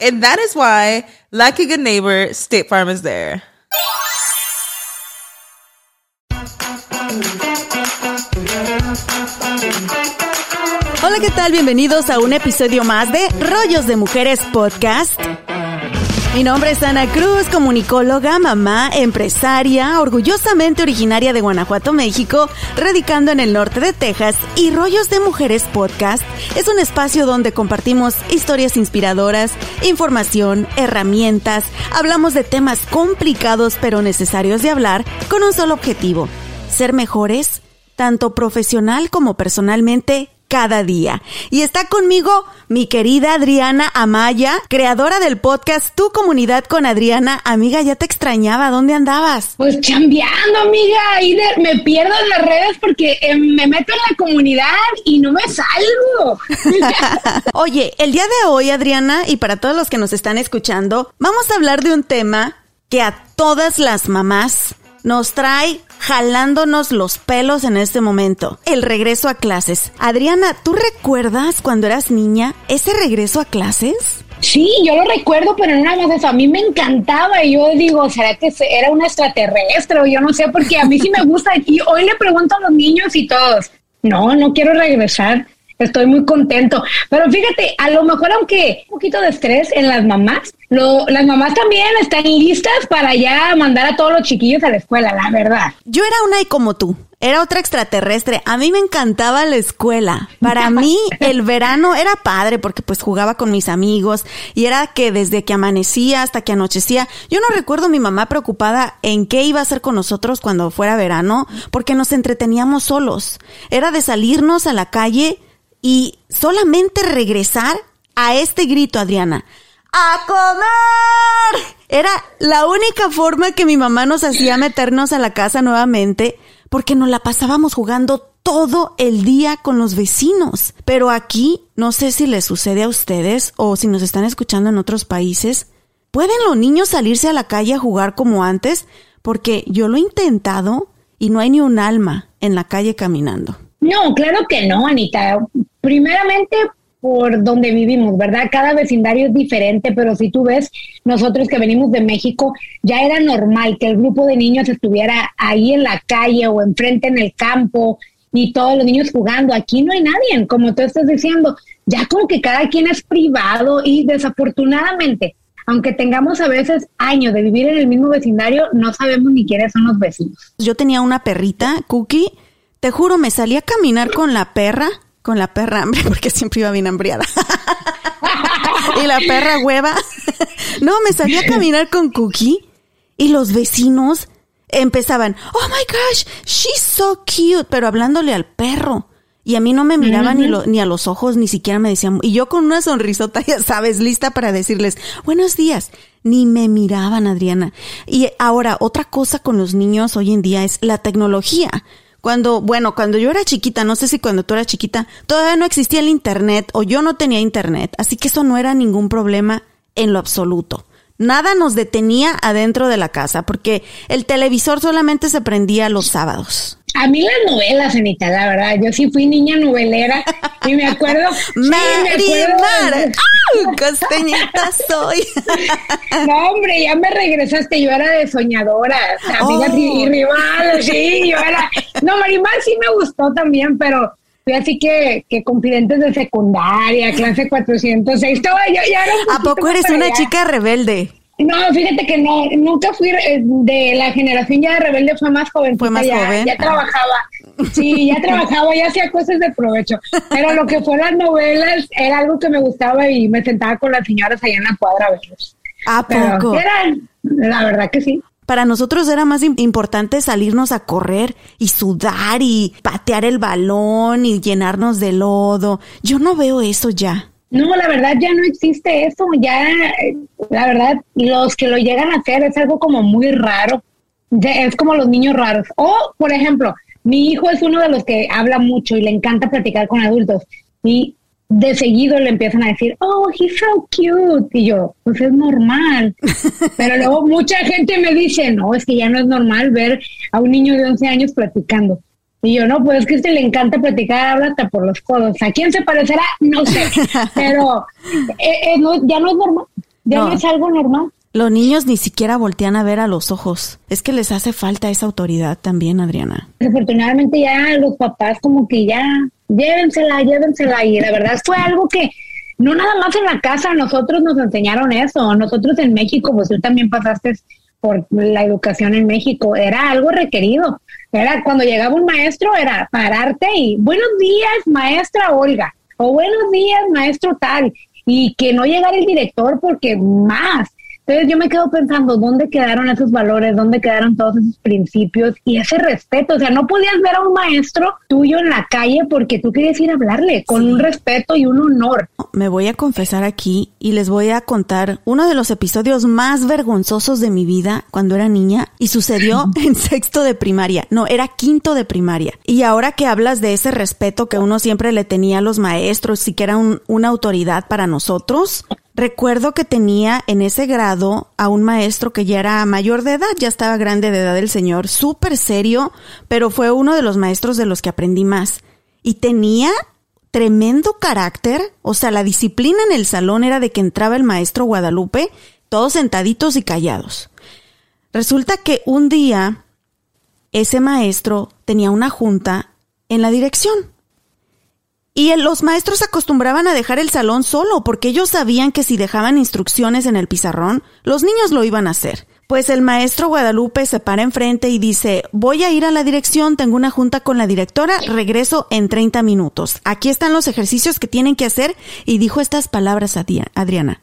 And that is why, like a good neighbor, State Farm is there. Hola, ¿qué tal? Bienvenidos a un episodio más de Rollos de Mujeres Podcast. Mi nombre es Ana Cruz, comunicóloga, mamá, empresaria, orgullosamente originaria de Guanajuato, México, radicando en el norte de Texas y Rollos de Mujeres Podcast. Es un espacio donde compartimos historias inspiradoras, información, herramientas, hablamos de temas complicados pero necesarios de hablar con un solo objetivo, ser mejores, tanto profesional como personalmente cada día. Y está conmigo mi querida Adriana Amaya, creadora del podcast Tu Comunidad con Adriana. Amiga, ya te extrañaba, ¿dónde andabas? Pues chambeando, amiga, y me pierdo en las redes porque eh, me meto en la comunidad y no me salgo. Oye, el día de hoy, Adriana, y para todos los que nos están escuchando, vamos a hablar de un tema que a todas las mamás nos trae jalándonos los pelos en este momento. El regreso a clases. Adriana, ¿tú recuerdas cuando eras niña ese regreso a clases? Sí, yo lo recuerdo, pero no nada más eso. A mí me encantaba y yo digo, ¿será que era un extraterrestre o yo no sé? Porque a mí sí me gusta y hoy le pregunto a los niños y todos, no, no quiero regresar. Estoy muy contento. Pero fíjate, a lo mejor aunque un poquito de estrés en las mamás, lo, las mamás también están listas para ya mandar a todos los chiquillos a la escuela, la verdad. Yo era una y como tú. Era otra extraterrestre. A mí me encantaba la escuela. Para mí el verano era padre porque pues jugaba con mis amigos y era que desde que amanecía hasta que anochecía, yo no recuerdo a mi mamá preocupada en qué iba a hacer con nosotros cuando fuera verano porque nos entreteníamos solos. Era de salirnos a la calle y solamente regresar a este grito, Adriana. ¡A comer! Era la única forma que mi mamá nos hacía meternos a la casa nuevamente porque nos la pasábamos jugando todo el día con los vecinos. Pero aquí, no sé si les sucede a ustedes o si nos están escuchando en otros países, ¿pueden los niños salirse a la calle a jugar como antes? Porque yo lo he intentado y no hay ni un alma en la calle caminando. No, claro que no, Anita. Primeramente por donde vivimos, ¿verdad? Cada vecindario es diferente, pero si tú ves, nosotros que venimos de México, ya era normal que el grupo de niños estuviera ahí en la calle o enfrente en el campo y todos los niños jugando. Aquí no hay nadie, como tú estás diciendo, ya como que cada quien es privado y desafortunadamente, aunque tengamos a veces años de vivir en el mismo vecindario, no sabemos ni quiénes son los vecinos. Yo tenía una perrita, Cookie, te juro, me salí a caminar con la perra, con la perra hambre, porque siempre iba bien hambriada. y la perra hueva. no, me salí a caminar con Cookie y los vecinos empezaban, oh my gosh, she's so cute, pero hablándole al perro. Y a mí no me miraban ni, ni a los ojos, ni siquiera me decían, y yo con una sonrisota, ya sabes, lista para decirles, buenos días. Ni me miraban, Adriana. Y ahora, otra cosa con los niños hoy en día es la tecnología. Cuando, bueno, cuando yo era chiquita, no sé si cuando tú eras chiquita, todavía no existía el Internet o yo no tenía Internet, así que eso no era ningún problema en lo absoluto. Nada nos detenía adentro de la casa porque el televisor solamente se prendía los sábados. A mí las novelas, Anita, la verdad, yo sí fui niña novelera y me acuerdo. Marimar, ¡Ah! costeñita soy. no, hombre, ya me regresaste, yo era de soñadora, amigas y, oh. rivales, sí, yo era. No, Marimar sí me gustó también, pero fui así que, que confidentes de secundaria, clase 406, todo, yo ya era ¿A poco eres una chica rebelde? No, fíjate que no, nunca fui eh, de la generación ya de rebelde, fue más joven. Fue más ya, joven. Ya trabajaba. Sí, ya trabajaba, ya hacía cosas de provecho. Pero lo que fue las novelas era algo que me gustaba y me sentaba con las señoras allá en la cuadra a verlos. ¿A poco? eran, la verdad que sí. Para nosotros era más importante salirnos a correr y sudar y patear el balón y llenarnos de lodo. Yo no veo eso ya. No, la verdad ya no existe eso, ya, la verdad, los que lo llegan a hacer es algo como muy raro, es como los niños raros. O, por ejemplo, mi hijo es uno de los que habla mucho y le encanta platicar con adultos y de seguido le empiezan a decir, oh, he's so cute. Y yo, pues es normal. Pero luego mucha gente me dice, no, es que ya no es normal ver a un niño de 11 años platicando. Y yo, no, pues es que a usted le encanta platicar, habla hasta por los codos. ¿A quién se parecerá? No sé, pero eh, eh, ya no es normal, ya no. es algo normal. Los niños ni siquiera voltean a ver a los ojos. Es que les hace falta esa autoridad también, Adriana. Desafortunadamente ya los papás como que ya, llévensela, llévensela. Y la verdad fue algo que no nada más en la casa, nosotros nos enseñaron eso. Nosotros en México, pues tú también pasaste por la educación en México, era algo requerido. Era cuando llegaba un maestro, era pararte y buenos días, maestra Olga, o buenos días, maestro tal, y que no llegara el director porque más. Entonces yo me quedo pensando, ¿dónde quedaron esos valores? ¿Dónde quedaron todos esos principios y ese respeto? O sea, no podías ver a un maestro tuyo en la calle porque tú querías ir a hablarle con un respeto y un honor. Me voy a confesar aquí y les voy a contar uno de los episodios más vergonzosos de mi vida cuando era niña y sucedió en sexto de primaria. No, era quinto de primaria. Y ahora que hablas de ese respeto que uno siempre le tenía a los maestros y que era una autoridad para nosotros, Recuerdo que tenía en ese grado a un maestro que ya era mayor de edad, ya estaba grande de edad el señor, súper serio, pero fue uno de los maestros de los que aprendí más. Y tenía tremendo carácter, o sea, la disciplina en el salón era de que entraba el maestro Guadalupe, todos sentaditos y callados. Resulta que un día ese maestro tenía una junta en la dirección y los maestros acostumbraban a dejar el salón solo porque ellos sabían que si dejaban instrucciones en el pizarrón, los niños lo iban a hacer. Pues el maestro Guadalupe se para enfrente y dice, voy a ir a la dirección, tengo una junta con la directora, regreso en 30 minutos. Aquí están los ejercicios que tienen que hacer y dijo estas palabras a Adriana.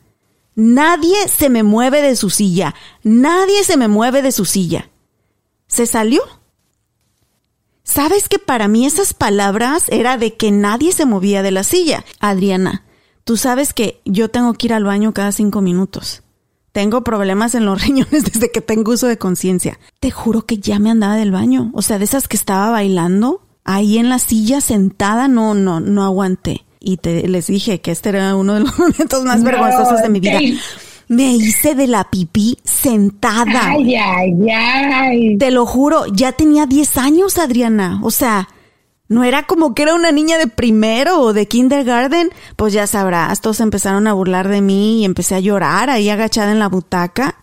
Nadie se me mueve de su silla, nadie se me mueve de su silla. Se salió ¿Sabes que para mí esas palabras era de que nadie se movía de la silla? Adriana, tú sabes que yo tengo que ir al baño cada cinco minutos. Tengo problemas en los riñones desde que tengo uso de conciencia. Te juro que ya me andaba del baño. O sea, de esas que estaba bailando, ahí en la silla sentada, no, no, no aguanté. Y te, les dije que este era uno de los momentos más vergonzosos de mi vida. Me hice de la pipí sentada. Ay, ay, ay. Te lo juro, ya tenía 10 años, Adriana. O sea, no era como que era una niña de primero o de kindergarten. Pues ya sabrás, todos empezaron a burlar de mí y empecé a llorar ahí agachada en la butaca.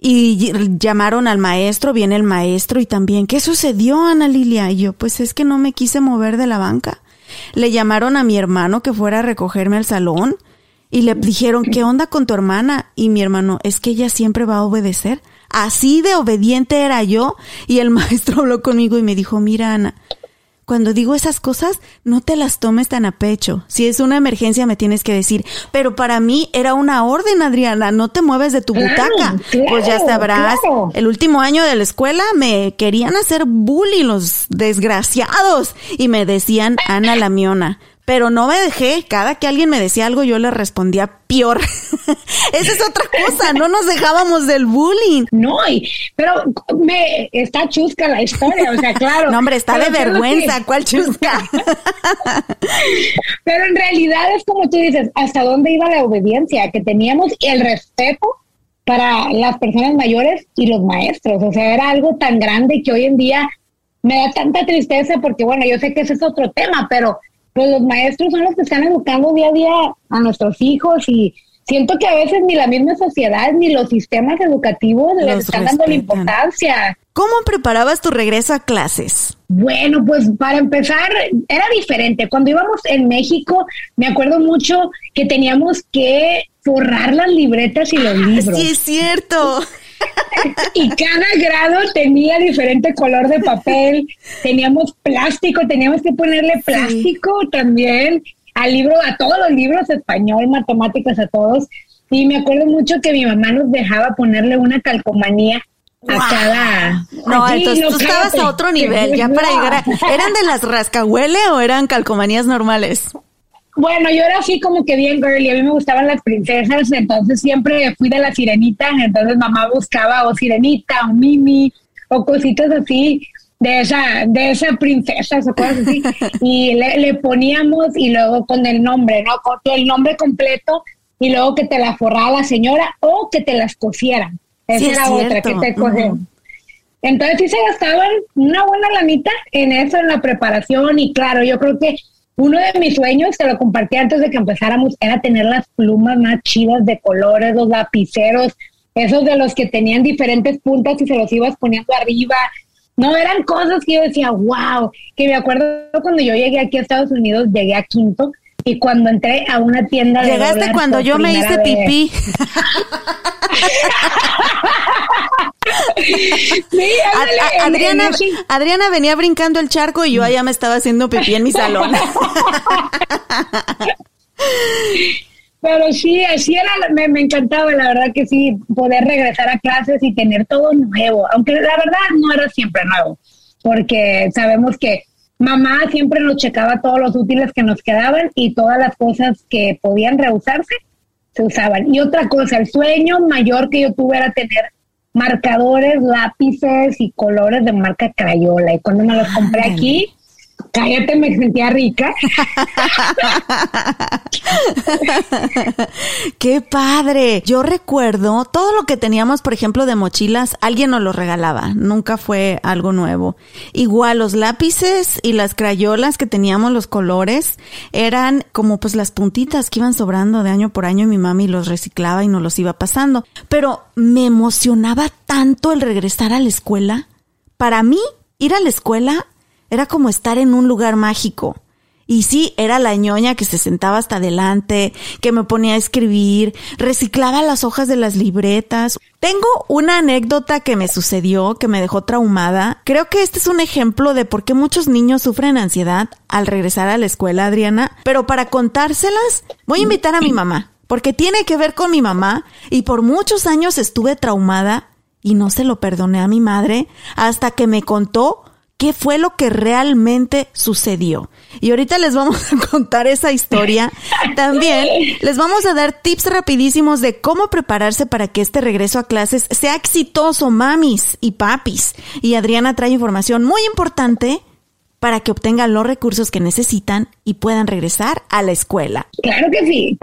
Y llamaron al maestro, viene el maestro y también, ¿qué sucedió, Ana Lilia? Y yo, pues es que no me quise mover de la banca. Le llamaron a mi hermano que fuera a recogerme al salón y le dijeron, ¿qué onda con tu hermana? Y mi hermano, es que ella siempre va a obedecer. Así de obediente era yo. Y el maestro habló conmigo y me dijo, mira Ana, cuando digo esas cosas, no te las tomes tan a pecho. Si es una emergencia, me tienes que decir. Pero para mí era una orden, Adriana, no te mueves de tu butaca. pues ya sabrás, el último año de la escuela me querían hacer bullying los desgraciados y me decían Ana Lamiona pero no me dejé. Cada que alguien me decía algo, yo le respondía peor. Esa es otra cosa, no nos dejábamos del bullying. No, pero me está chusca la historia, o sea, claro. No, hombre, está de vergüenza, ¿cuál chusca? pero en realidad es como tú dices, hasta dónde iba la obediencia, que teníamos el respeto para las personas mayores y los maestros. O sea, era algo tan grande que hoy en día me da tanta tristeza porque, bueno, yo sé que ese es otro tema, pero pues los maestros son los que están educando día a día a nuestros hijos y siento que a veces ni la misma sociedad ni los sistemas educativos les están dando la importancia. ¿Cómo preparabas tu regreso a clases? Bueno, pues para empezar, era diferente. Cuando íbamos en México, me acuerdo mucho que teníamos que forrar las libretas y los libros. Sí, es cierto. Y cada grado tenía diferente color de papel. Teníamos plástico, teníamos que ponerle plástico también al libro, a todos los libros, español, matemáticas, a todos. Y me acuerdo mucho que mi mamá nos dejaba ponerle una calcomanía a cada. No, entonces tú estabas a otro nivel, ya para llegar a. ¿Eran de las rascahuele o eran calcomanías normales? Bueno, yo era así como que bien girly, a mí me gustaban las princesas, entonces siempre fui de la sirenita, entonces mamá buscaba o sirenita o mimi o cositas así de esa, de esa princesa o cosas así, y le, poníamos y luego con el nombre, ¿no? Con el nombre completo y luego que te la forraba la señora o que te las cosieran. Esa era otra que te cogieron. Entonces sí se gastaban una buena lanita en eso, en la preparación y claro, yo creo que uno de mis sueños, te lo compartí antes de que empezáramos, era tener las plumas más chidas de colores, los lapiceros, esos de los que tenían diferentes puntas y se los ibas poniendo arriba. No, eran cosas que yo decía, wow, que me acuerdo cuando yo llegué aquí a Estados Unidos, llegué a Quinto y cuando entré a una tienda de Llegaste cuando yo me hice pipí. Adriana, Adriana venía brincando el charco y yo allá me estaba haciendo pipí en mi salón. Pero sí, así era, me, me, encantaba, la verdad que sí, poder regresar a clases y tener todo nuevo, aunque la verdad no era siempre nuevo, porque sabemos que mamá siempre nos checaba todos los útiles que nos quedaban y todas las cosas que podían reusarse se usaban. Y otra cosa, el sueño mayor que yo tuve era tener marcadores, lápices y colores de marca Crayola. Y cuando me los compré aquí, Cállate, me sentía rica. Qué padre. Yo recuerdo todo lo que teníamos, por ejemplo, de mochilas, alguien nos lo regalaba. Nunca fue algo nuevo. Igual los lápices y las crayolas que teníamos, los colores, eran como pues las puntitas que iban sobrando de año por año y mi mami los reciclaba y nos los iba pasando. Pero me emocionaba tanto el regresar a la escuela. Para mí, ir a la escuela era como estar en un lugar mágico. Y sí, era la ñoña que se sentaba hasta adelante, que me ponía a escribir, reciclaba las hojas de las libretas. Tengo una anécdota que me sucedió, que me dejó traumada. Creo que este es un ejemplo de por qué muchos niños sufren ansiedad al regresar a la escuela, Adriana. Pero para contárselas, voy a invitar a mi mamá, porque tiene que ver con mi mamá y por muchos años estuve traumada y no se lo perdoné a mi madre hasta que me contó qué fue lo que realmente sucedió. Y ahorita les vamos a contar esa historia. También les vamos a dar tips rapidísimos de cómo prepararse para que este regreso a clases sea exitoso, mamis y papis. Y Adriana trae información muy importante para que obtengan los recursos que necesitan y puedan regresar a la escuela. Claro que sí.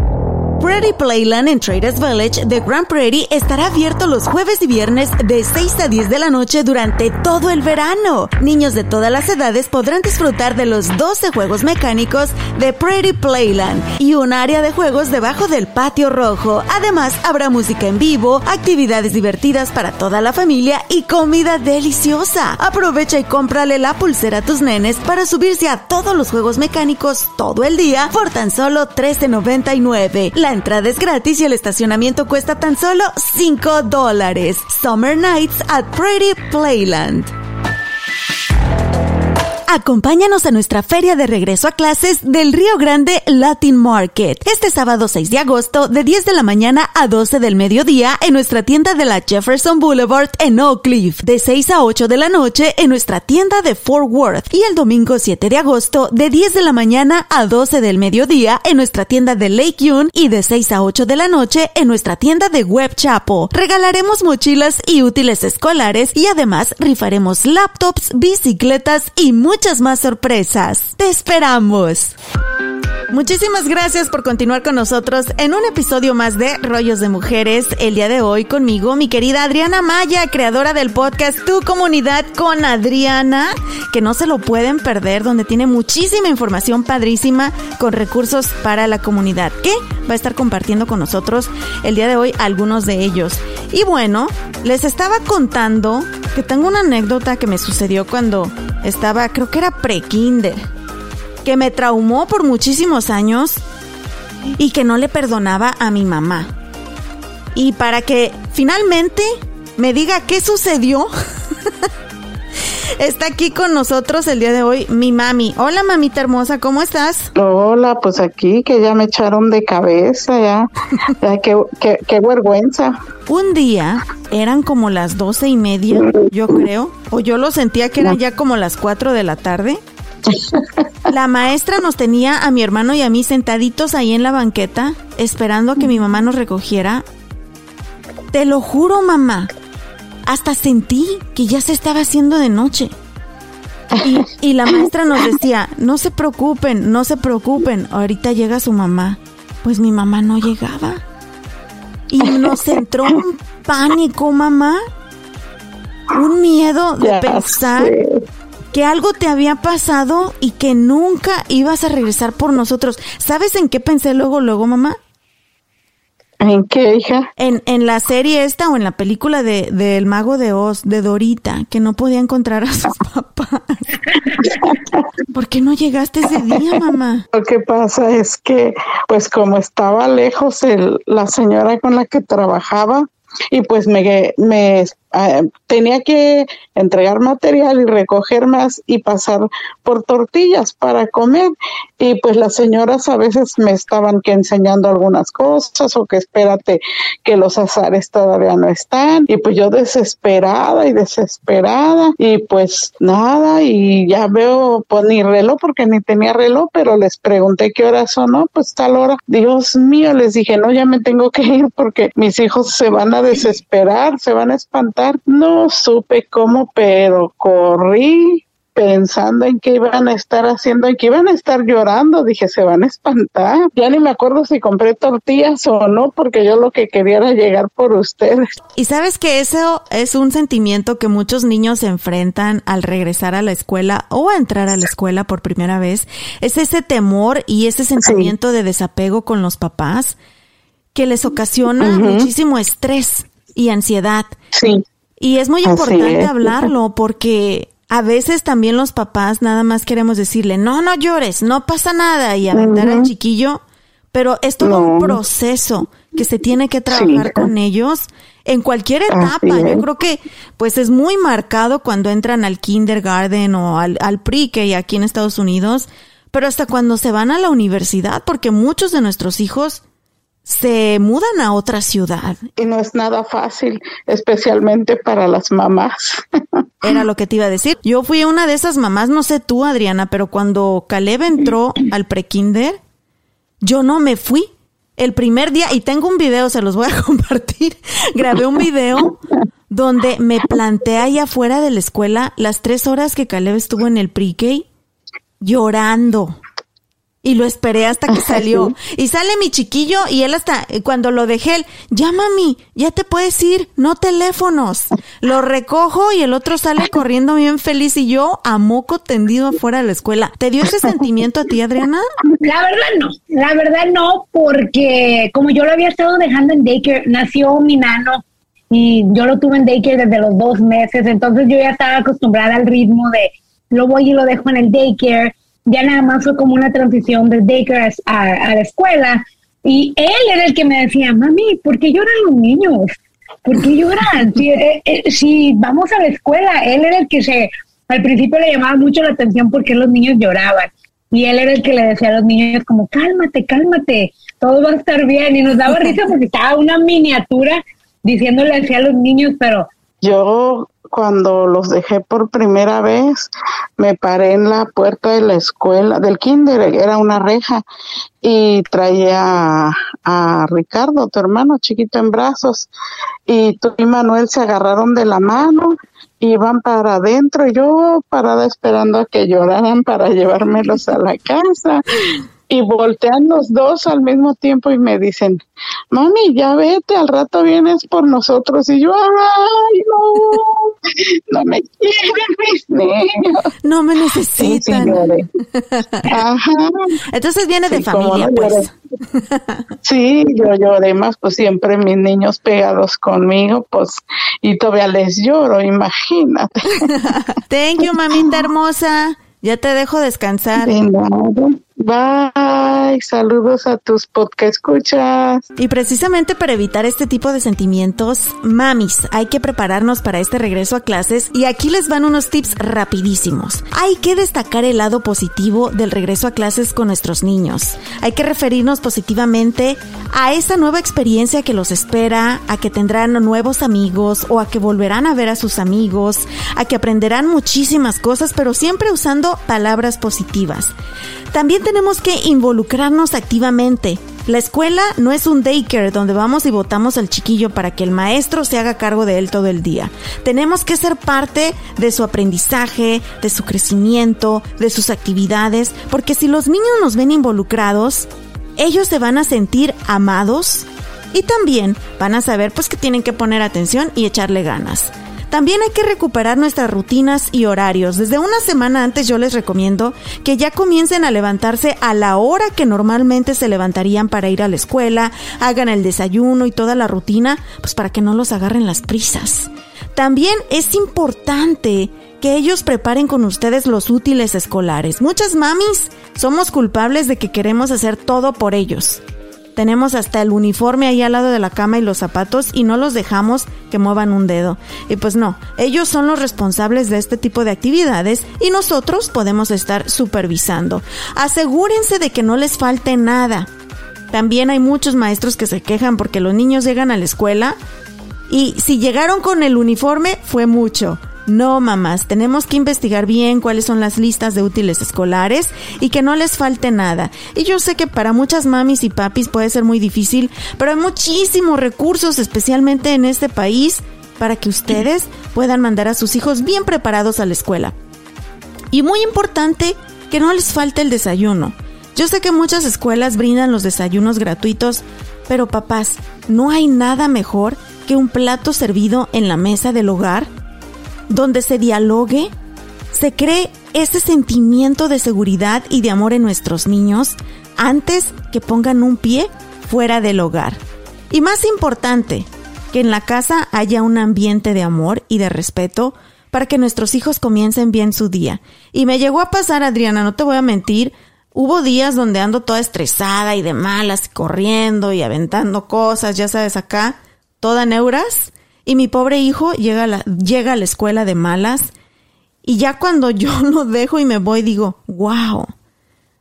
Prairie Playland en Traders Village de Grand Prairie estará abierto los jueves y viernes de 6 a 10 de la noche durante todo el verano. Niños de todas las edades podrán disfrutar de los 12 juegos mecánicos de Prairie Playland y un área de juegos debajo del patio rojo. Además, habrá música en vivo, actividades divertidas para toda la familia y comida deliciosa. Aprovecha y cómprale la pulsera a tus nenes para subirse a todos los juegos mecánicos todo el día por tan solo $13.99. La entrada es gratis y el estacionamiento cuesta tan solo 5 dólares. Summer Nights at Pretty Playland. Acompáñanos a nuestra feria de regreso a clases del Río Grande Latin Market. Este sábado 6 de agosto de 10 de la mañana a 12 del mediodía en nuestra tienda de la Jefferson Boulevard en Oak Cliff, de 6 a 8 de la noche en nuestra tienda de Fort Worth. Y el domingo 7 de agosto de 10 de la mañana a 12 del mediodía en nuestra tienda de Lake Yune y de 6 a 8 de la noche en nuestra tienda de Web Chapo. Regalaremos mochilas y útiles escolares y además rifaremos laptops, bicicletas y muy muchas más sorpresas. ¡Te esperamos! Muchísimas gracias por continuar con nosotros en un episodio más de Rollos de Mujeres. El día de hoy conmigo, mi querida Adriana Maya, creadora del podcast Tu Comunidad con Adriana, que no se lo pueden perder, donde tiene muchísima información padrísima con recursos para la comunidad, que va a estar compartiendo con nosotros el día de hoy algunos de ellos. Y bueno, les estaba contando que tengo una anécdota que me sucedió cuando estaba, creo que era pre-kinder que me traumó por muchísimos años y que no le perdonaba a mi mamá. Y para que finalmente me diga qué sucedió, está aquí con nosotros el día de hoy mi mami. Hola mamita hermosa, ¿cómo estás? Hola, pues aquí que ya me echaron de cabeza, ya, ya qué, qué, qué vergüenza. Un día eran como las doce y media, yo creo, o yo lo sentía que eran ya como las cuatro de la tarde. La maestra nos tenía a mi hermano y a mí sentaditos ahí en la banqueta, esperando a que mi mamá nos recogiera. Te lo juro, mamá. Hasta sentí que ya se estaba haciendo de noche. Y, y la maestra nos decía, no se preocupen, no se preocupen, ahorita llega su mamá. Pues mi mamá no llegaba. Y nos entró un pánico, mamá. Un miedo de Ya pensar sé. Que algo te había pasado y que nunca ibas a regresar por nosotros. ¿Sabes en qué pensé luego, luego, mamá? ¿En qué, hija? En, en la serie esta o en la película de, de El Mago de Oz, de Dorita, que no podía encontrar a sus papás. ¿Por qué no llegaste ese día, mamá? Lo que pasa es que, pues como estaba lejos el, la señora con la que trabajaba, y pues me, me eh, tenía que entregar material y recoger más y pasar por tortillas para comer. Y pues las señoras a veces me estaban que enseñando algunas cosas o que espérate que los azares todavía no están. Y pues yo desesperada y desesperada. Y pues nada. Y ya veo pues ni reloj porque ni tenía reloj pero les pregunté qué hora sonó pues tal hora. Dios mío les dije no ya me tengo que ir porque mis hijos se van a desesperar se van a espantar no supe cómo pero corrí pensando en qué iban a estar haciendo, en que iban a estar llorando, dije, se van a espantar. Ya ni me acuerdo si compré tortillas o no, porque yo lo que quería era llegar por ustedes. Y sabes que eso es un sentimiento que muchos niños enfrentan al regresar a la escuela o a entrar a la escuela por primera vez. Es ese temor y ese sentimiento de desapego con los papás que les ocasiona muchísimo estrés y ansiedad. Sí. Y es muy Así importante es. hablarlo porque a veces también los papás nada más queremos decirle, no, no llores, no pasa nada y aventar al chiquillo, pero es todo un proceso que se tiene que trabajar Sí. con ellos en cualquier etapa. Yo creo que pues es muy marcado cuando entran al kindergarten o al, al pre-K aquí en Estados Unidos, pero hasta cuando se van a la universidad, porque muchos de nuestros hijos se mudan a otra ciudad. Y no es nada fácil, especialmente para las mamás. Era lo que te iba a decir. Yo fui una de esas mamás, no sé tú, Adriana, pero cuando Caleb entró al prekinder, yo no me fui. El primer día, y tengo un video, se los voy a compartir. Grabé un video donde me planté ahí afuera de la escuela las tres horas que Caleb estuvo en el pre-K llorando. Y lo esperé hasta que salió. Y sale mi chiquillo y él hasta, eh, cuando lo dejé, él, ya mami, ya te puedes ir, no teléfonos. Lo recojo y el otro sale corriendo bien feliz y yo a moco tendido afuera de la escuela. ¿Te dio ese sentimiento a ti, Adriana? La verdad no, la verdad no, porque como yo lo había estado dejando en daycare, nació mi nano y yo lo tuve en daycare desde los dos meses, entonces yo ya estaba acostumbrada al ritmo de lo voy y lo dejo en el daycare, ya nada más fue como una transición del daycare a, la escuela y él era el que me decía, mami, ¿por qué lloran los niños? ¿Por qué lloran? Si, eh, eh, si vamos a la escuela, él era el que se, al principio le llamaba mucho la atención porque los niños lloraban. Y él era el que le decía a los niños como, cálmate, cálmate, todo va a estar bien. Y nos daba risa porque estaba una miniatura diciéndole así a los niños, pero Yo cuando los dejé por primera vez, me paré en la puerta de la escuela, del kinder, era una reja, y traía a, Ricardo, tu hermano chiquito en brazos, y tú y Manuel se agarraron de la mano iban para adentro, yo parada esperando a que lloraran para llevármelos a la casa y voltean los dos al mismo tiempo y me dicen, mami, ya vete, al rato vienes por nosotros. Y yo, ay, no, no me quieren mis niños. No me necesitan. Ajá. Entonces viene de familia, pues. Sí, yo lloré más, pues siempre mis niños pegados conmigo, pues, y todavía les lloro, imagínate. Thank you, mamita hermosa. Ya te dejo descansar. Bye, saludos a tus podcast escuchas. Y precisamente para evitar este tipo de sentimientos, mamis, hay que prepararnos para este regreso a clases y aquí les van unos tips rapidísimos. Hay que destacar el lado positivo del regreso a clases con nuestros niños. Hay que referirnos positivamente a esa nueva experiencia que los espera, a que tendrán nuevos amigos o a que volverán a ver a sus amigos, a que aprenderán muchísimas cosas, pero siempre usando palabras positivas. También tenemos que involucrarnos activamente. La escuela no es un daycare donde vamos y votamos al chiquillo para que el maestro se haga cargo de él todo el día. Tenemos que ser parte de su aprendizaje, de su crecimiento, de sus actividades, porque si los niños nos ven involucrados, ellos se van a sentir amados y también van a saber pues que tienen que poner atención y echarle ganas. También hay que recuperar nuestras rutinas y horarios. Desde una semana antes yo les recomiendo que ya comiencen a levantarse a la hora que normalmente se levantarían para ir a la escuela, hagan el desayuno y toda la rutina, pues para que no los agarren las prisas. También es importante que ellos preparen con ustedes los útiles escolares. Muchas mamis somos culpables de que queremos hacer todo por ellos. Tenemos hasta el uniforme ahí al lado de la cama y los zapatos y no los dejamos que muevan un dedo. Y pues no, ellos son los responsables de este tipo de actividades y nosotros podemos estar supervisando. Asegúrense de que no les falte nada. También hay muchos maestros que se quejan porque los niños llegan a la escuela y si llegaron con el uniforme fue mucho. No, mamás, tenemos que investigar bien cuáles son las listas de útiles escolares y que no les falte nada. Y yo sé que para muchas mamis y papis puede ser muy difícil, pero hay muchísimos recursos, especialmente en este país, para que ustedes puedan mandar a sus hijos bien preparados a la escuela. Y muy importante, que no les falte el desayuno. Yo sé que muchas escuelas brindan los desayunos gratuitos, pero papás, ¿no hay nada mejor que un plato servido en la mesa del hogar? Donde se dialogue, se cree ese sentimiento de seguridad y de amor en nuestros niños antes que pongan un pie fuera del hogar. Y más importante, que en la casa haya un ambiente de amor y de respeto para que nuestros hijos comiencen bien su día. Y me llegó a pasar, Adriana, no te voy a mentir, hubo días donde ando toda estresada y de malas, corriendo y aventando cosas, ya sabes, acá, toda neuras. Y mi pobre hijo llega a la, llega a la escuela de malas y ya cuando yo lo dejo y me voy digo, wow,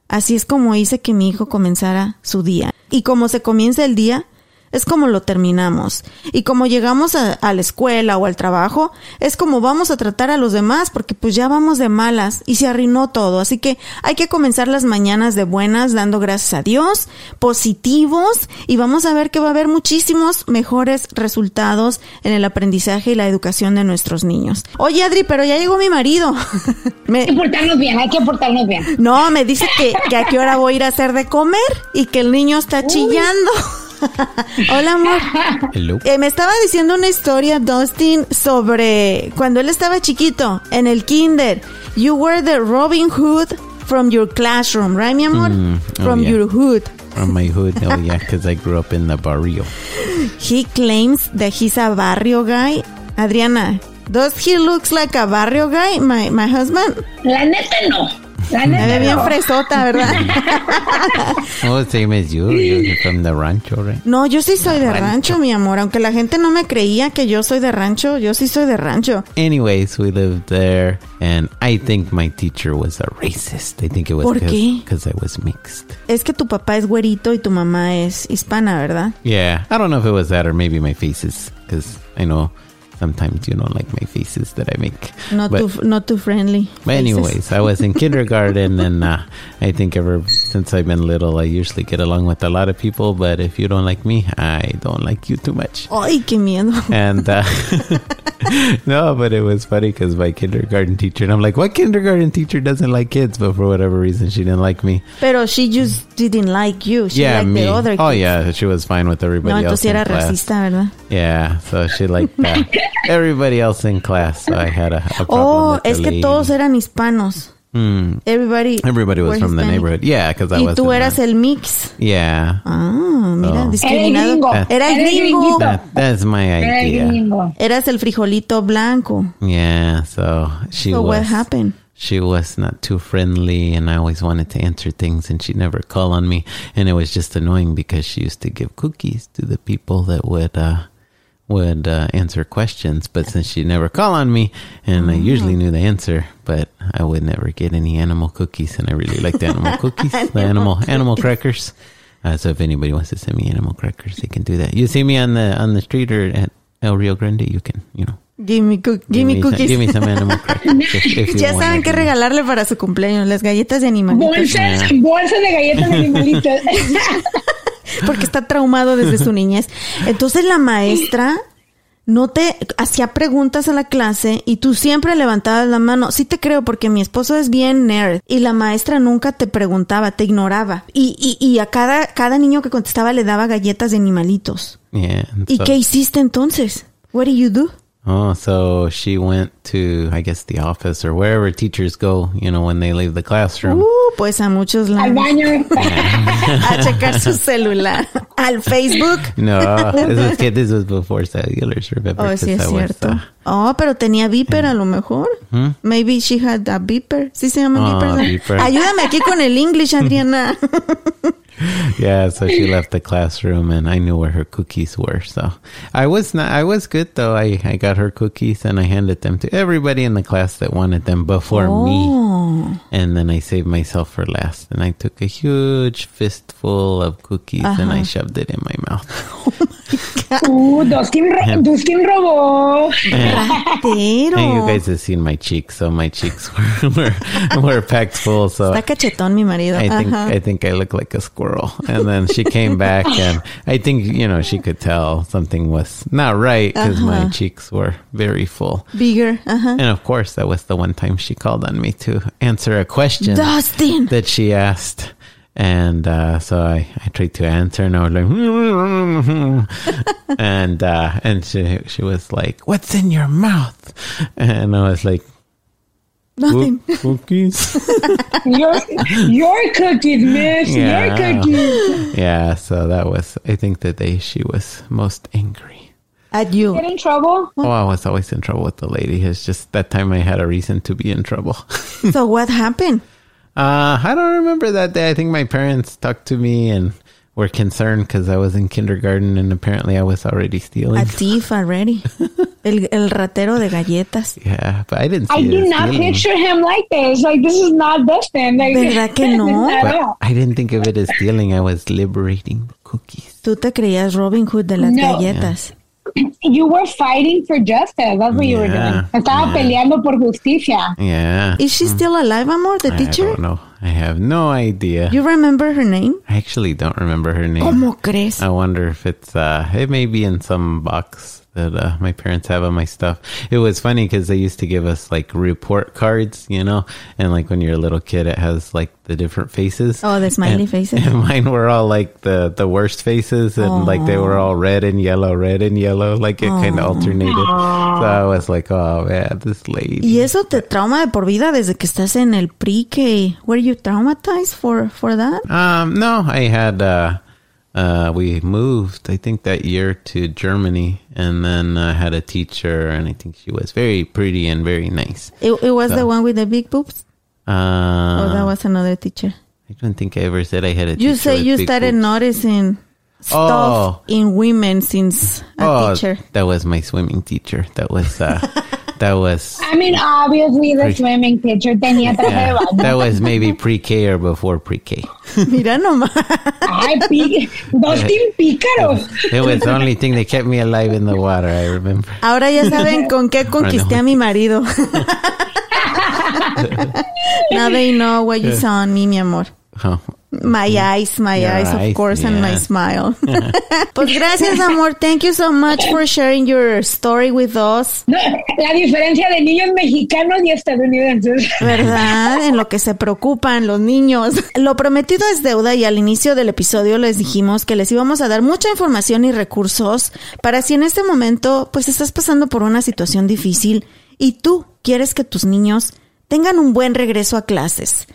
así es como hice que mi hijo comenzara su día. Y como se comienza el día, es como lo terminamos. Y como llegamos a, la escuela o al trabajo, es como vamos a tratar a los demás, porque pues ya vamos de malas y se arruinó todo. Así que hay que comenzar las mañanas de buenas, dando gracias a Dios, positivos, y vamos a ver que va a haber muchísimos mejores resultados en el aprendizaje y la educación de nuestros niños. Oye, Adri, pero ya llegó mi marido. Hay que portarnos bien, hay que portarnos bien. No, me dice que, que a qué hora voy a ir a hacer de comer y que el niño está chillando. Hola, amor. Eh, me estaba diciendo una historia, Dustin, sobre cuando él estaba chiquito en el kinder. You were the Robin Hood from your classroom, right, mi amor? Mm, oh, from yeah. your hood. From my hood, oh yeah, because I grew up in the barrio. He claims that he's a barrio guy. Adriana, does he looks like a barrio guy, my, my husband? La neta no. Me ve bien no. fresota, ¿verdad? Oh, same as you. You're from the rancho, right? No, yo sí soy de Rancho. rancho, mi amor. Aunque la gente no me creía que yo soy de rancho, yo sí soy de rancho. Anyways, we lived there, and I think my teacher was a racist. I think it was ¿Por qué? because I was mixed. Es que tu papá es güerito y tu mamá es hispana, ¿verdad? Yeah, I don't know if it was that or maybe my faces, because I know sometimes you don't like my faces that I make. Not But- too, not too friendly. But anyways, I was in kindergarten, and uh, I think ever since I've been little, I usually get along with a lot of people. But if you don't like me, I don't like you too much. Ay, qué miedo. And uh, no, but it was funny because my kindergarten teacher, and I'm like, what kindergarten teacher doesn't like kids? But for whatever reason, she didn't like me. Pero she just didn't like you. She yeah, liked me. the other oh, kids. yeah, she was fine with everybody No, else. entonces era class. racista, ¿verdad? Yeah, so she liked uh, everybody else in class. So I had a, a problem Oh, with the es que lady. todos eran hispanos. Hmm. Everybody, Everybody was were from the neighborhood. Yeah, because I Y was. tú in eras the- el mix. Yeah, Ah, mira, Oh. Era el discriminado. gringo. Era el gringo. that, that's my idea. gringo. Eras el frijolito blanco. Yeah, so she So was. what happened? She was not too friendly, and I always wanted to answer things, and she'd never call on me, and it was just annoying because she used to give cookies to the people that would uh, would uh, answer questions, but since she never call on me, and I usually knew the answer, but I would never get any animal cookies, and I really liked animal cookies, the animal animal crackers. Uh, so if anybody wants to send me animal crackers, they can do that. You see me on the on the street or at El Rio Grande, you can, you know. Give me, cook- give me some- cookies. give me some animal crackers. if- if you ya wanna saben qué regalarle para su cumpleaños, las galletas de animalitos. Bolsas, Yeah. bolsas de galletas de animalitos. Porque está traumado desde su niñez. Entonces la maestra no te hacía preguntas a la clase y tú siempre levantabas la mano. Sí te creo porque mi esposo es bien nerd y la maestra nunca te preguntaba, te ignoraba. Y, y, y a cada, cada niño que contestaba le daba galletas de animalitos. Yeah. ¿Y so- qué hiciste entonces? What did you do? Oh, so she went to, I guess, the office or wherever teachers go, you know, when they leave the classroom. Uh, pues a muchos Al baño. A checar su celular. Al Facebook. No, this was, kid, this was before cellulars, remember? Oh, sí 'Cause es I was, cierto. uh, Oh, pero tenía beeper a lo mejor. Maybe she had a beeper. Sí se llama beeper. beeper. Ayúdame aquí con el English, Adriana. yeah, so she left the classroom and I knew where her cookies were. So I was not, I was good though. I, I got her cookies and I handed them to everybody in the class that wanted them before me. Oh. And then I saved myself for last. And I took a huge fistful of cookies and I uh-huh. shoved it in my mouth. Oh Uh, Dustin, ro- Dustin robó. Ratero. And you guys have seen my cheeks, so my cheeks were were, were packed full. So Está cachetón mi marido. I think Ajá. I think I look like a squirrel. And then she came back, and I think you know she could tell something was not right because my Uh-huh. cheeks were very full. Bigger. Ajá. And of course, that was the one time she called on me to answer a question Dustin. that she asked. And uh, so I, I tried to answer, and I was like, and uh, and she she was like, "What's in your mouth?" And I was like, Nothing. "Cookies." Your, your cookies, miss. Yeah. Your cookies. yeah, so that was I think the day she was most angry. At you. Get in trouble? Oh, I was always in trouble with the lady. It's just that time I had a reason to be in trouble. So what happened? Uh, I don't remember that day. I think my parents talked to me and were concerned because I was in kindergarten and apparently I was already stealing. A thief already. El, el ratero de galletas. yeah, but I didn't see I do not stealing. picture him like this. Like, this is not Dustin. Like, ¿Verdad que no? But. I didn't think of it as stealing. I was liberating the cookies. Tú te creías Robin Hood de las No. galletas. You were fighting for justice. That's what you were doing. Estaba yeah. peleando por justicia. Yeah. Is she still alive, amor, the I teacher? don't know. I have no idea. You remember her name? I actually don't remember her name. ¿Cómo crees? I wonder if it's uh it may be in some box that uh, my parents have on my stuff. It was funny because they used to give us like report cards, you know, and like when you're a little kid, it has like the different faces. Oh, the smiley And- faces. And mine were all like the the worst faces, and like they were all red and yellow, red and yellow, like it kind of alternated. So I was like, oh man, this lady. Y eso te trauma de por vida desde que estás en el pre-K. Were you traumatized for, for that? Um, no, I had, uh, uh, we moved, I think that year to Germany and then I had a teacher and I think she was very pretty and very nice. It, it was the one with the big boobs? Uh, oh, that was another teacher. I don't think I ever said I had a You say you started boobs. noticing stuff Oh. in women since a Oh, teacher. that was my swimming teacher. That was, uh, that was, I mean, obviously, the Pretty- swimming teacher tenía traje de yeah, that was maybe pre-K or before pre-K. Mira nomás. Ay, pi- Dustin Pícaro. It was the only thing that kept me alive in the water, I remember. Ahora ya saben con qué conquisté a mi marido. Now they know what you saw on me, mi amor. Oh, My eyes, my Your eyes, of eyes, course, and my smile. pues gracias, amor. Thank you so much for sharing your story with us. La diferencia de niños mexicanos y estadounidenses. ¿Verdad? En lo que se preocupan los niños. Lo prometido es deuda y al inicio del episodio les dijimos que les íbamos a dar mucha información y recursos para si en este momento pues estás pasando por una situación difícil y tú quieres que tus niños tengan un buen regreso a clases.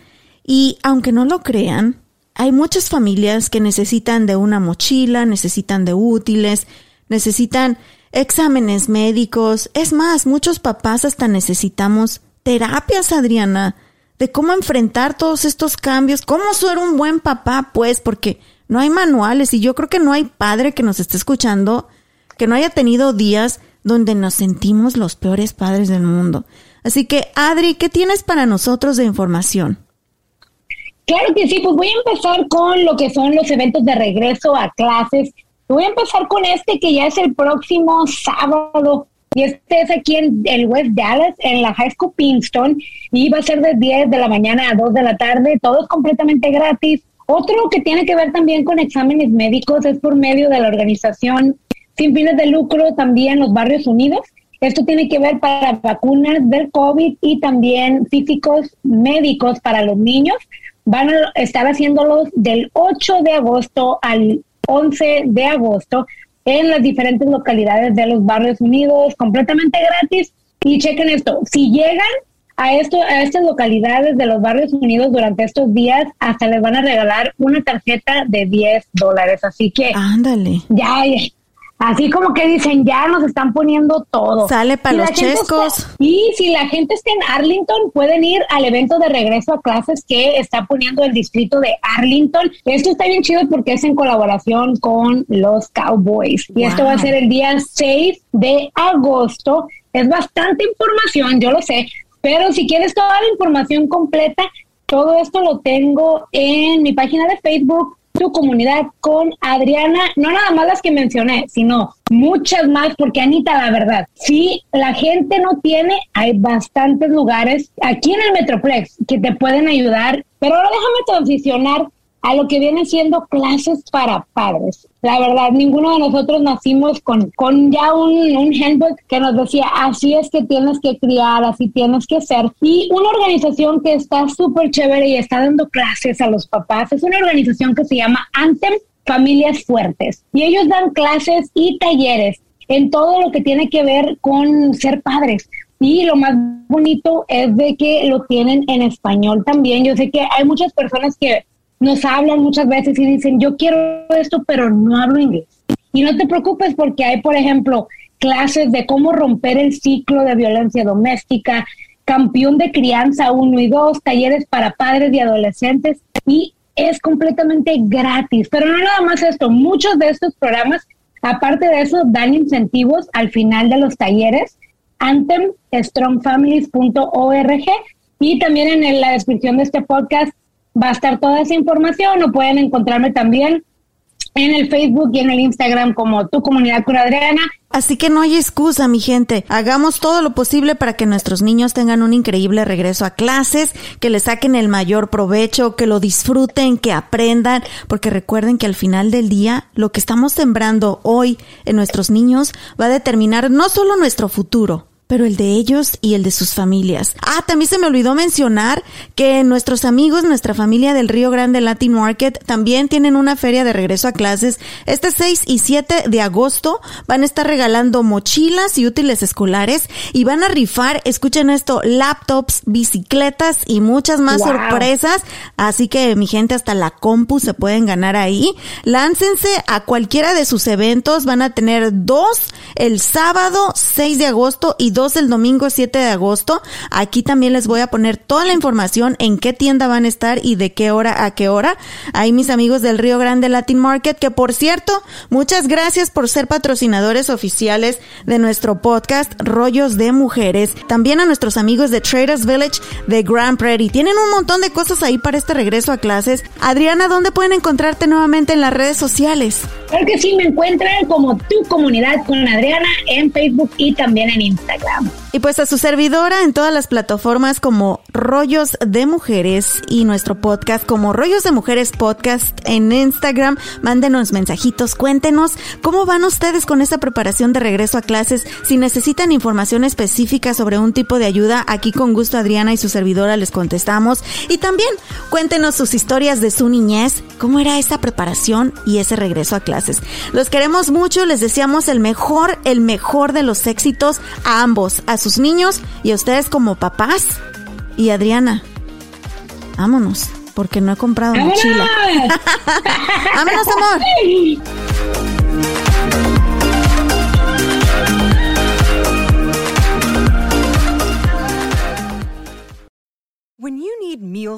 Y aunque no lo crean, hay muchas familias que necesitan de una mochila, necesitan de útiles, necesitan exámenes médicos. Es más, muchos papás hasta necesitamos terapias, Adriana, de cómo enfrentar todos estos cambios, cómo ser un buen papá, pues, porque no hay manuales y yo creo que no hay padre que nos esté escuchando que no haya tenido días donde nos sentimos los peores padres del mundo. Así que, Adri, ¿qué tienes para nosotros de información? Claro que sí, pues voy a empezar con lo que son los eventos de regreso a clases. Voy a empezar con este que ya es el próximo sábado. Y este es aquí en el West Dallas, en la High School Kingston. Y va a ser de 10 de la mañana a 2 de la tarde. Todo es completamente gratis. Otro que tiene que ver también con exámenes médicos es por medio de la organización sin fines de lucro también los Barrios Unidos. Esto tiene que ver para vacunas del COVID y también físicos médicos para los niños. Van a estar haciéndolos del 8 de agosto al 11 de agosto en las diferentes localidades de los Barrios Unidos, completamente gratis. Y chequen esto, si llegan a, esto, a estas localidades de los Barrios Unidos durante estos días, hasta les van a regalar una tarjeta de 10 dólares. Así que Ándale. ya, ya. Así como que dicen, ya nos están poniendo todo. Sale pa' Si los chescos. está- y si la gente está en Arlington, pueden ir al evento de regreso a clases que está poniendo el distrito de Arlington. Esto está bien chido porque es en colaboración con los Cowboys. Y esto va a ser el día 6 de agosto. Es bastante información, yo lo sé. Pero si quieres toda la información completa, todo esto lo tengo en mi página de Facebook, tu comunidad con Adriana, no nada más las que mencioné, sino muchas más, porque Anita, la verdad, si la gente no tiene, hay bastantes lugares aquí en el Metroplex que te pueden ayudar, pero ahora déjame transicionar a lo que viene siendo clases para padres. La verdad, ninguno de nosotros nacimos con, con ya un, un handbook que nos decía, así es que tienes que criar, así tienes que ser. Y una organización que está súper chévere y está dando clases a los papás es una organización que se llama Anthem Familias Fuertes. Y ellos dan clases y talleres en todo lo que tiene que ver con ser padres. Y lo más bonito es de que lo tienen en español también. Yo sé que hay muchas personas que nos hablan muchas veces y dicen, yo quiero esto, pero no hablo inglés. Y no te preocupes porque hay, por ejemplo, clases de cómo romper el ciclo de violencia doméstica, campeón de crianza 1 y 2, talleres para padres y adolescentes y es completamente gratis. Pero no nada más esto, muchos de estos programas, aparte de eso, dan incentivos al final de los talleres, anthemstrongfamilies.org y también en la descripción de este podcast va a estar toda esa información o pueden encontrarme también en el Facebook y en el Instagram como Tu Comunidad con Adriana. Así que no hay excusa, mi gente. Hagamos todo lo posible para que nuestros niños tengan un increíble regreso a clases, que le saquen el mayor provecho, que lo disfruten, que aprendan, porque recuerden que al final del día lo que estamos sembrando hoy en nuestros niños va a determinar no solo nuestro futuro, pero el de ellos y el de sus familias. Ah, también se me olvidó mencionar que nuestros amigos, nuestra familia del Río Grande Latin Market también tienen una feria de regreso a clases. Este 6 y 7 de agosto van a estar regalando mochilas y útiles escolares y van a rifar, escuchen esto, laptops, bicicletas y muchas más Wow. sorpresas. Así que mi gente hasta la compu se pueden ganar ahí. Láncense a cualquiera de sus eventos. Van a tener dos el sábado 6 de agosto y dos el domingo 7 de agosto. Aquí también les voy a poner toda la información en qué tienda van a estar y de qué hora a qué hora. Ahí mis amigos del Río Grande Latin Market, que por cierto, muchas gracias por ser patrocinadores oficiales de nuestro podcast Rollos de Mujeres. También a nuestros amigos de Traders Village de Grand Prairie. Tienen un montón de cosas ahí para este regreso a clases. Adriana, ¿dónde pueden encontrarte nuevamente en las redes sociales? Claro que sí, me encuentran como Tu Comunidad con Adriana en Facebook y también en Instagram. Y pues a su servidora en todas las plataformas como Rollos de Mujeres y nuestro podcast como Rollos de Mujeres Podcast en Instagram. Mándenos mensajitos, cuéntenos cómo van ustedes con esa preparación de regreso a clases. Si necesitan información específica sobre un tipo de ayuda, aquí con gusto Adriana y su servidora les contestamos. Y también cuéntenos sus historias de su niñez, cómo era esa preparación y ese regreso a clases. Los queremos mucho, les deseamos el mejor, el mejor de los éxitos a ambos, a sus niños y a ustedes como papás. Y Adriana, vámonos, porque no he comprado mochila. vámonos, amor.